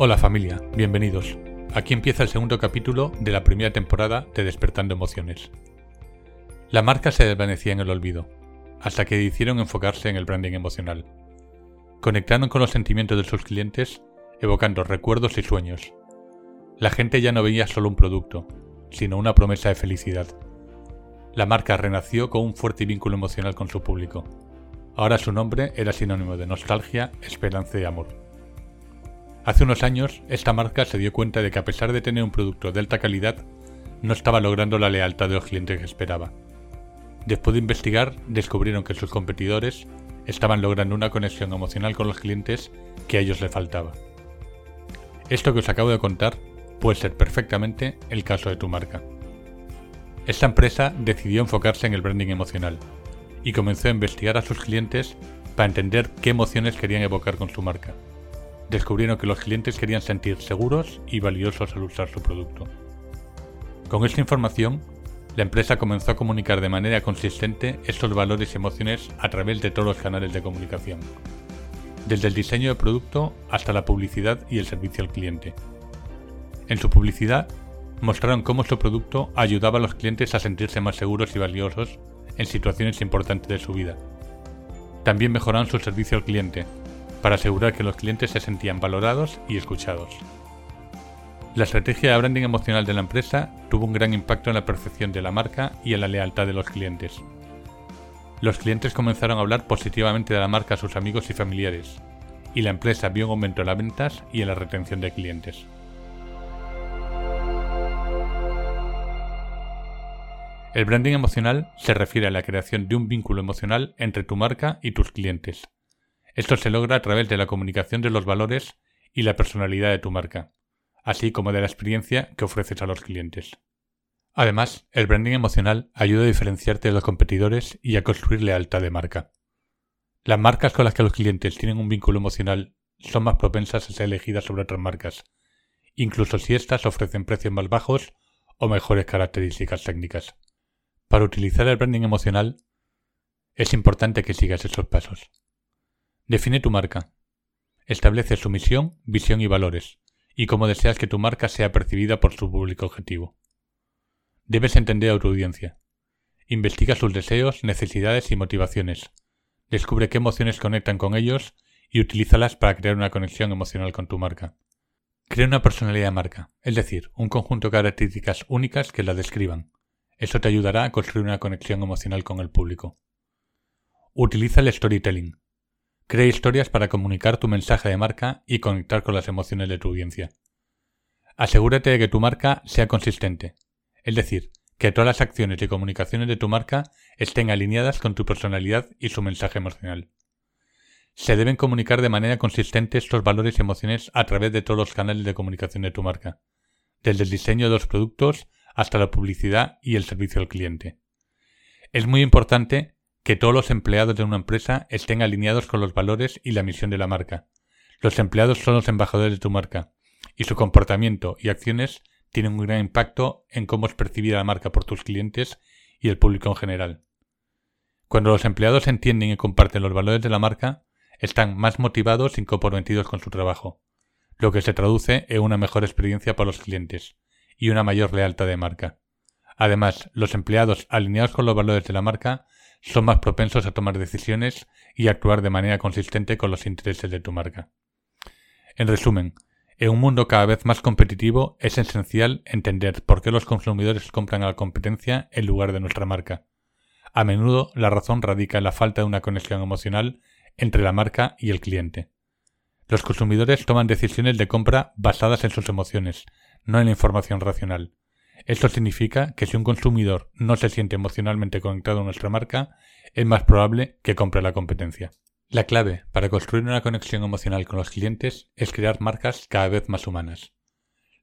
Hola familia, bienvenidos. Aquí empieza el segundo capítulo de la primera temporada de Despertando Emociones. La marca se desvanecía en el olvido, hasta que decidieron enfocarse en el branding emocional. Conectaron con los sentimientos de sus clientes, evocando recuerdos y sueños. La gente ya no veía solo un producto, sino una promesa de felicidad. La marca renació con un fuerte vínculo emocional con su público. Ahora su nombre era sinónimo de nostalgia, esperanza y amor. Hace unos años, esta marca se dio cuenta de que a pesar de tener un producto de alta calidad, no estaba logrando la lealtad de los clientes que esperaba. Después de investigar, descubrieron que sus competidores estaban logrando una conexión emocional con los clientes que a ellos les faltaba. Esto que os acabo de contar puede ser perfectamente el caso de tu marca. Esta empresa decidió enfocarse en el branding emocional y comenzó a investigar a sus clientes para entender qué emociones querían evocar con su marca descubrieron que los clientes querían sentir seguros y valiosos al usar su producto. Con esta información, la empresa comenzó a comunicar de manera consistente estos valores y emociones a través de todos los canales de comunicación, desde el diseño de producto hasta la publicidad y el servicio al cliente. En su publicidad, mostraron cómo su producto ayudaba a los clientes a sentirse más seguros y valiosos en situaciones importantes de su vida. También mejoraron su servicio al cliente, para asegurar que los clientes se sentían valorados y escuchados. La estrategia de branding emocional de la empresa tuvo un gran impacto en la percepción de la marca y en la lealtad de los clientes. Los clientes comenzaron a hablar positivamente de la marca a sus amigos y familiares, y la empresa vio un aumento en las ventas y en la retención de clientes. El branding emocional se refiere a la creación de un vínculo emocional entre tu marca y tus clientes, esto se logra a través de la comunicación de los valores y la personalidad de tu marca, así como de la experiencia que ofreces a los clientes. Además, el branding emocional ayuda a diferenciarte de los competidores y a construir lealtad de marca. Las marcas con las que los clientes tienen un vínculo emocional son más propensas a ser elegidas sobre otras marcas, incluso si éstas ofrecen precios más bajos o mejores características técnicas. Para utilizar el branding emocional, es importante que sigas esos pasos. Define tu marca. Establece su misión, visión y valores, y cómo deseas que tu marca sea percibida por su público objetivo. Debes entender a tu audiencia. Investiga sus deseos, necesidades y motivaciones. Descubre qué emociones conectan con ellos y utilízalas para crear una conexión emocional con tu marca. Crea una personalidad de marca, es decir, un conjunto de características únicas que la describan. Eso te ayudará a construir una conexión emocional con el público. Utiliza el storytelling. Crea historias para comunicar tu mensaje de marca y conectar con las emociones de tu audiencia. Asegúrate de que tu marca sea consistente, es decir, que todas las acciones y comunicaciones de tu marca estén alineadas con tu personalidad y su mensaje emocional. Se deben comunicar de manera consistente estos valores y emociones a través de todos los canales de comunicación de tu marca, desde el diseño de los productos hasta la publicidad y el servicio al cliente. Es muy importante que todos los empleados de una empresa estén alineados con los valores y la misión de la marca. Los empleados son los embajadores de tu marca, y su comportamiento y acciones tienen un gran impacto en cómo es percibida la marca por tus clientes y el público en general. Cuando los empleados entienden y comparten los valores de la marca, están más motivados y comprometidos con su trabajo, lo que se traduce en una mejor experiencia para los clientes y una mayor lealtad de marca. Además, los empleados alineados con los valores de la marca son más propensos a tomar decisiones y actuar de manera consistente con los intereses de tu marca. En resumen, en un mundo cada vez más competitivo es esencial entender por qué los consumidores compran a la competencia en lugar de nuestra marca. A menudo la razón radica en la falta de una conexión emocional entre la marca y el cliente. Los consumidores toman decisiones de compra basadas en sus emociones, no en la información racional. Esto significa que si un consumidor no se siente emocionalmente conectado a nuestra marca, es más probable que compre la competencia. La clave para construir una conexión emocional con los clientes es crear marcas cada vez más humanas.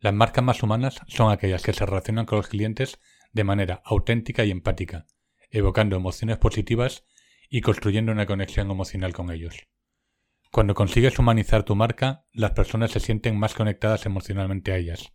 Las marcas más humanas son aquellas que se relacionan con los clientes de manera auténtica y empática, evocando emociones positivas y construyendo una conexión emocional con ellos. Cuando consigues humanizar tu marca, las personas se sienten más conectadas emocionalmente a ellas.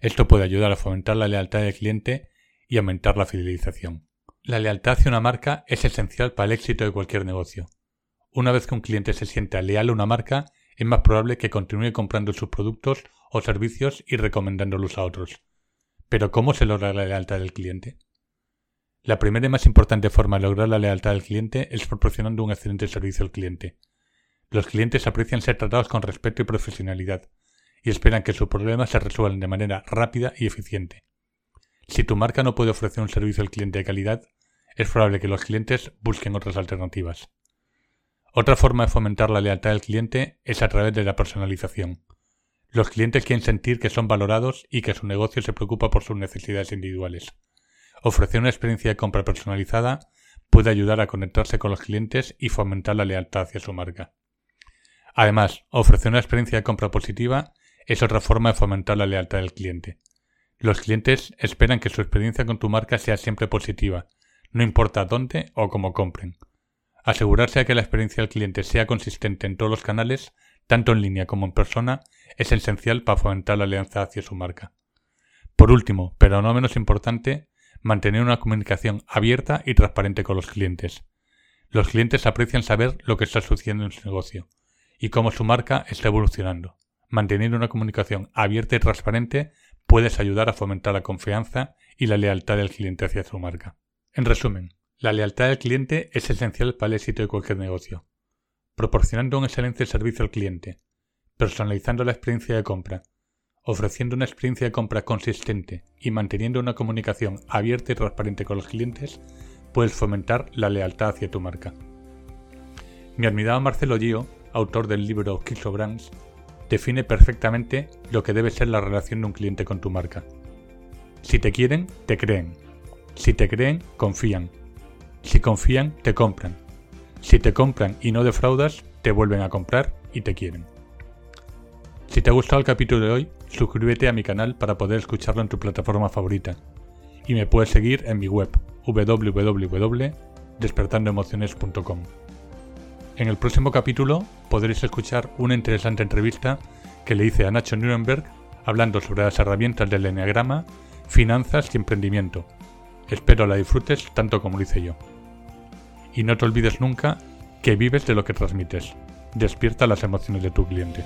Esto puede ayudar a fomentar la lealtad del cliente y aumentar la fidelización. La lealtad hacia una marca es esencial para el éxito de cualquier negocio. Una vez que un cliente se sienta leal a una marca, es más probable que continúe comprando sus productos o servicios y recomendándolos a otros. Pero ¿cómo se logra la lealtad del cliente? La primera y más importante forma de lograr la lealtad del cliente es proporcionando un excelente servicio al cliente. Los clientes aprecian ser tratados con respeto y profesionalidad, y esperan que sus problemas se resuelvan de manera rápida y eficiente. Si tu marca no puede ofrecer un servicio al cliente de calidad, es probable que los clientes busquen otras alternativas. Otra forma de fomentar la lealtad del cliente es a través de la personalización. Los clientes quieren sentir que son valorados y que su negocio se preocupa por sus necesidades individuales. Ofrecer una experiencia de compra personalizada puede ayudar a conectarse con los clientes y fomentar la lealtad hacia su marca. Además, ofrecer una experiencia de compra positiva es otra forma de fomentar la lealtad del cliente. Los clientes esperan que su experiencia con tu marca sea siempre positiva, no importa dónde o cómo compren. Asegurarse de que la experiencia del cliente sea consistente en todos los canales, tanto en línea como en persona, es esencial para fomentar la alianza hacia su marca. Por último, pero no menos importante, mantener una comunicación abierta y transparente con los clientes. Los clientes aprecian saber lo que está sucediendo en su negocio, y cómo su marca está evolucionando. Manteniendo una comunicación abierta y transparente puedes ayudar a fomentar la confianza y la lealtad del cliente hacia su marca. En resumen, la lealtad del cliente es esencial para el éxito de cualquier negocio. Proporcionando un excelente servicio al cliente, personalizando la experiencia de compra, ofreciendo una experiencia de compra consistente y manteniendo una comunicación abierta y transparente con los clientes, puedes fomentar la lealtad hacia tu marca. Mi admirado Marcelo Gio autor del libro Brands, define perfectamente lo que debe ser la relación de un cliente con tu marca. Si te quieren, te creen. Si te creen, confían. Si confían, te compran. Si te compran y no defraudas, te vuelven a comprar y te quieren. Si te ha gustado el capítulo de hoy, suscríbete a mi canal para poder escucharlo en tu plataforma favorita. Y me puedes seguir en mi web www.despertandoemociones.com. En el próximo capítulo podréis escuchar una interesante entrevista que le hice a Nacho Nuremberg hablando sobre las herramientas del Enneagrama, finanzas y emprendimiento. Espero la disfrutes tanto como lo hice yo. Y no te olvides nunca que vives de lo que transmites. Despierta las emociones de tu cliente.